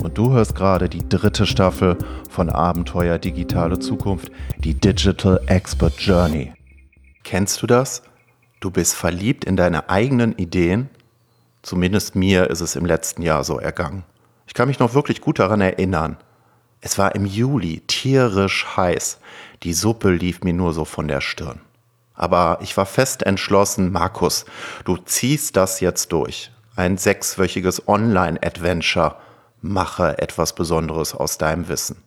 Und du hörst gerade die dritte Staffel von Abenteuer Digitale Zukunft, die Digital Expert Journey. Kennst du das? Du bist verliebt in deine eigenen Ideen? Zumindest mir ist es im letzten Jahr so ergangen. Ich kann mich noch wirklich gut daran erinnern. Es war im Juli tierisch heiß. Die Suppe lief mir nur so von der Stirn. Aber ich war fest entschlossen, Markus, du ziehst das jetzt durch. Ein sechswöchiges Online-Adventure mache etwas Besonderes aus deinem Wissen.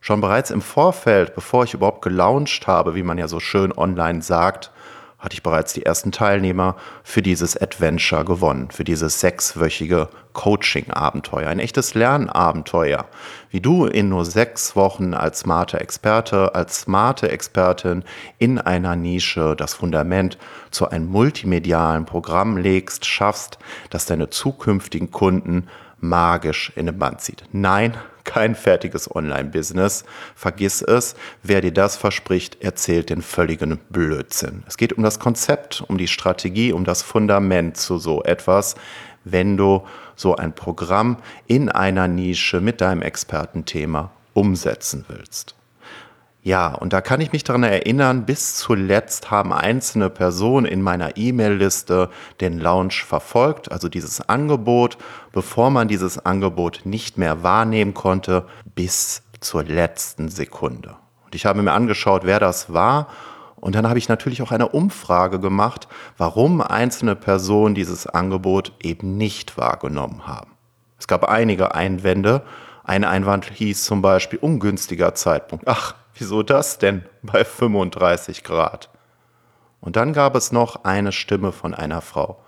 Schon bereits im Vorfeld, bevor ich überhaupt gelauncht habe, wie man ja so schön online sagt, hatte ich bereits die ersten Teilnehmer für dieses Adventure gewonnen, für dieses sechswöchige Coaching-Abenteuer, ein echtes Lernabenteuer, wie du in nur sechs Wochen als smarte Experte, als smarte Expertin in einer Nische das Fundament zu einem multimedialen Programm legst, schaffst, dass deine zukünftigen Kunden magisch in den Band zieht. Nein, kein fertiges Online-Business. Vergiss es. Wer dir das verspricht, erzählt den völligen Blödsinn. Es geht um das Konzept, um die Strategie, um das Fundament zu so etwas, wenn du so ein Programm in einer Nische mit deinem Expertenthema umsetzen willst. Ja, und da kann ich mich daran erinnern, bis zuletzt haben einzelne Personen in meiner E-Mail-Liste den Launch verfolgt, also dieses Angebot, bevor man dieses Angebot nicht mehr wahrnehmen konnte, bis zur letzten Sekunde. Und ich habe mir angeschaut, wer das war. Und dann habe ich natürlich auch eine Umfrage gemacht, warum einzelne Personen dieses Angebot eben nicht wahrgenommen haben. Es gab einige Einwände. Ein Einwand hieß zum Beispiel ungünstiger Zeitpunkt. Ach, Wieso das denn bei 35 Grad? Und dann gab es noch eine Stimme von einer Frau.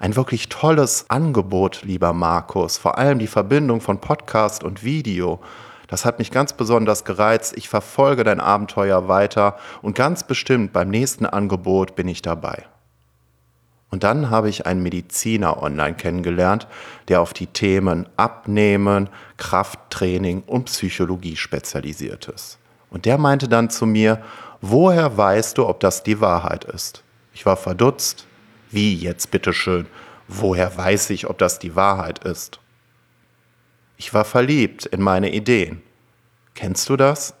Ein wirklich tolles Angebot, lieber Markus. Vor allem die Verbindung von Podcast und Video. Das hat mich ganz besonders gereizt. Ich verfolge dein Abenteuer weiter und ganz bestimmt beim nächsten Angebot bin ich dabei. Und dann habe ich einen Mediziner online kennengelernt, der auf die Themen Abnehmen, Krafttraining und Psychologie spezialisiert ist. Und der meinte dann zu mir, woher weißt du, ob das die Wahrheit ist? Ich war verdutzt. Wie jetzt bitteschön? Woher weiß ich, ob das die Wahrheit ist? Ich war verliebt in meine Ideen. Kennst du das?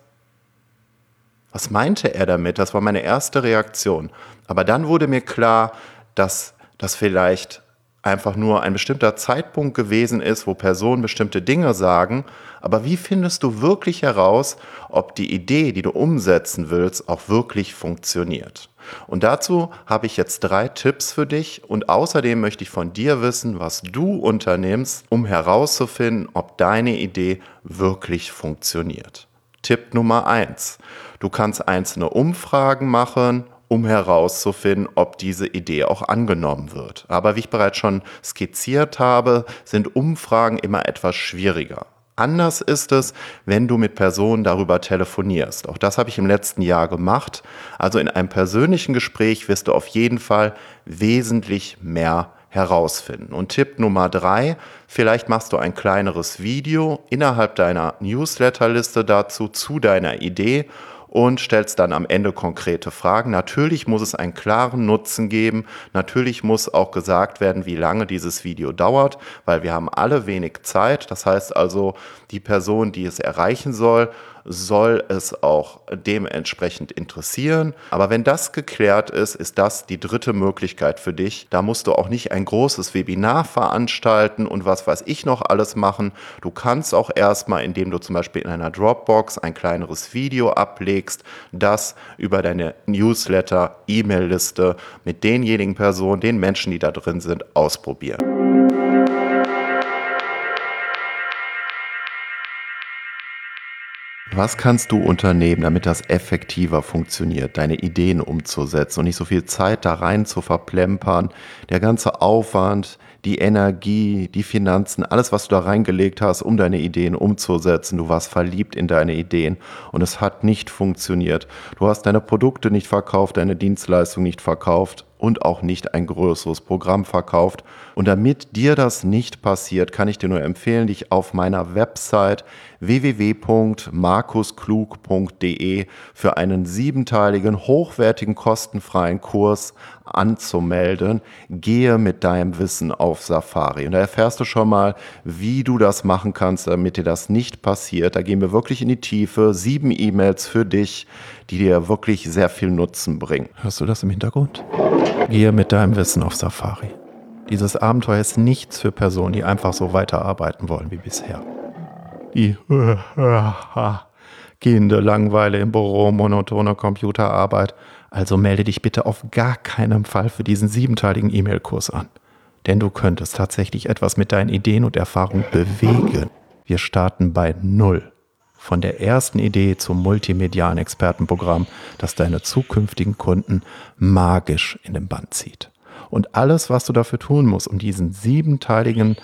Was meinte er damit? Das war meine erste Reaktion. Aber dann wurde mir klar, dass das vielleicht einfach nur ein bestimmter Zeitpunkt gewesen ist, wo Personen bestimmte Dinge sagen. Aber wie findest du wirklich heraus, ob die Idee, die du umsetzen willst, auch wirklich funktioniert? Und dazu habe ich jetzt drei Tipps für dich und außerdem möchte ich von dir wissen, was du unternimmst, um herauszufinden, ob deine Idee wirklich funktioniert. Tipp Nummer eins: Du kannst einzelne Umfragen machen um herauszufinden, ob diese Idee auch angenommen wird. Aber wie ich bereits schon skizziert habe, sind Umfragen immer etwas schwieriger. Anders ist es, wenn du mit Personen darüber telefonierst. Auch das habe ich im letzten Jahr gemacht. Also in einem persönlichen Gespräch wirst du auf jeden Fall wesentlich mehr herausfinden. Und Tipp Nummer drei, vielleicht machst du ein kleineres Video innerhalb deiner Newsletterliste dazu zu deiner Idee und stellst dann am Ende konkrete Fragen. Natürlich muss es einen klaren Nutzen geben. Natürlich muss auch gesagt werden, wie lange dieses Video dauert, weil wir haben alle wenig Zeit. Das heißt also, die Person, die es erreichen soll, soll es auch dementsprechend interessieren. Aber wenn das geklärt ist, ist das die dritte Möglichkeit für dich. Da musst du auch nicht ein großes Webinar veranstalten und was weiß ich noch alles machen. Du kannst auch erstmal, indem du zum Beispiel in einer Dropbox ein kleineres Video ablegst, das über deine Newsletter, E-Mail-Liste mit denjenigen Personen, den Menschen, die da drin sind, ausprobieren. Was kannst du unternehmen, damit das effektiver funktioniert, deine Ideen umzusetzen und nicht so viel Zeit da rein zu verplempern, der ganze Aufwand, die Energie, die Finanzen, alles, was du da reingelegt hast, um deine Ideen umzusetzen. Du warst verliebt in deine Ideen und es hat nicht funktioniert. Du hast deine Produkte nicht verkauft, deine Dienstleistung nicht verkauft und auch nicht ein größeres Programm verkauft. Und damit dir das nicht passiert, kann ich dir nur empfehlen, dich auf meiner Website www.markusklug.de für einen siebenteiligen, hochwertigen, kostenfreien Kurs anzumelden. Gehe mit deinem Wissen auf Safari. Und da erfährst du schon mal, wie du das machen kannst, damit dir das nicht passiert. Da gehen wir wirklich in die Tiefe. Sieben E-Mails für dich, die dir wirklich sehr viel Nutzen bringen. Hörst du das im Hintergrund? Gehe mit deinem Wissen auf Safari. Dieses Abenteuer ist nichts für Personen, die einfach so weiterarbeiten wollen wie bisher. Die gehende Langweile im Büro, monotone Computerarbeit. Also melde dich bitte auf gar keinen Fall für diesen siebenteiligen E-Mail-Kurs an. Denn du könntest tatsächlich etwas mit deinen Ideen und Erfahrungen bewegen. Wir starten bei Null. Von der ersten Idee zum multimedialen Expertenprogramm, das deine zukünftigen Kunden magisch in den Band zieht. Und alles, was du dafür tun musst, um diesen siebenteiligen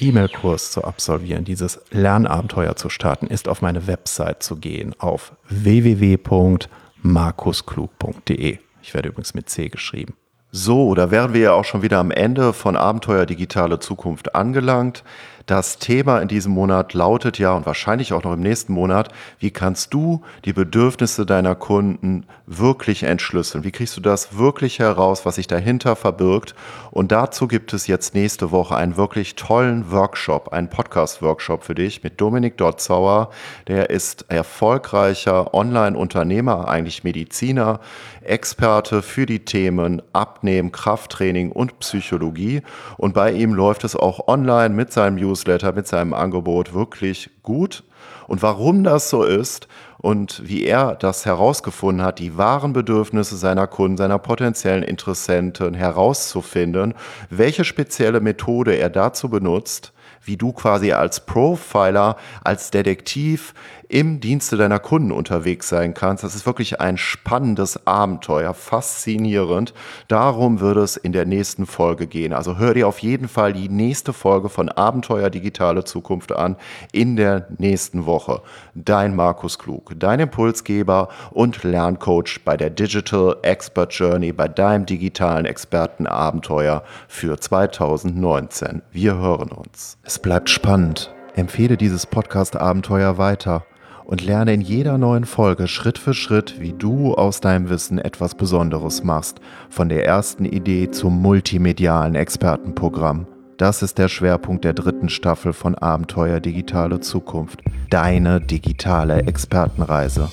E-Mail-Kurs zu absolvieren, dieses Lernabenteuer zu starten, ist auf meine Website zu gehen auf www.markusklug.de. Ich werde übrigens mit C geschrieben. So, da wären wir ja auch schon wieder am Ende von Abenteuer Digitale Zukunft angelangt. Das Thema in diesem Monat lautet ja und wahrscheinlich auch noch im nächsten Monat, wie kannst du die Bedürfnisse deiner Kunden wirklich entschlüsseln? Wie kriegst du das wirklich heraus, was sich dahinter verbirgt? Und dazu gibt es jetzt nächste Woche einen wirklich tollen Workshop, einen Podcast-Workshop für dich mit Dominik Dotzauer. Der ist erfolgreicher Online-Unternehmer, eigentlich Mediziner, Experte für die Themen Abnehmen, Krafttraining und Psychologie. Und bei ihm läuft es auch online mit seinem Newsletter, mit seinem Angebot wirklich gut. Und warum das so ist und wie er das herausgefunden hat, die wahren Bedürfnisse seiner Kunden, seiner potenziellen Interessenten herauszufinden, welche spezielle Methode er dazu benutzt, wie du quasi als Profiler, als Detektiv im Dienste deiner Kunden unterwegs sein kannst. Das ist wirklich ein spannendes Abenteuer, faszinierend. Darum wird es in der nächsten Folge gehen. Also hör dir auf jeden Fall die nächste Folge von Abenteuer Digitale Zukunft an in der nächsten Woche. Dein Markus Klug, dein Impulsgeber und Lerncoach bei der Digital Expert Journey, bei deinem digitalen Expertenabenteuer für 2019. Wir hören uns. Es bleibt spannend. Empfehle dieses Podcast-Abenteuer weiter und lerne in jeder neuen Folge Schritt für Schritt, wie du aus deinem Wissen etwas Besonderes machst, von der ersten Idee zum multimedialen Expertenprogramm. Das ist der Schwerpunkt der dritten Staffel von Abenteuer Digitale Zukunft, deine digitale Expertenreise.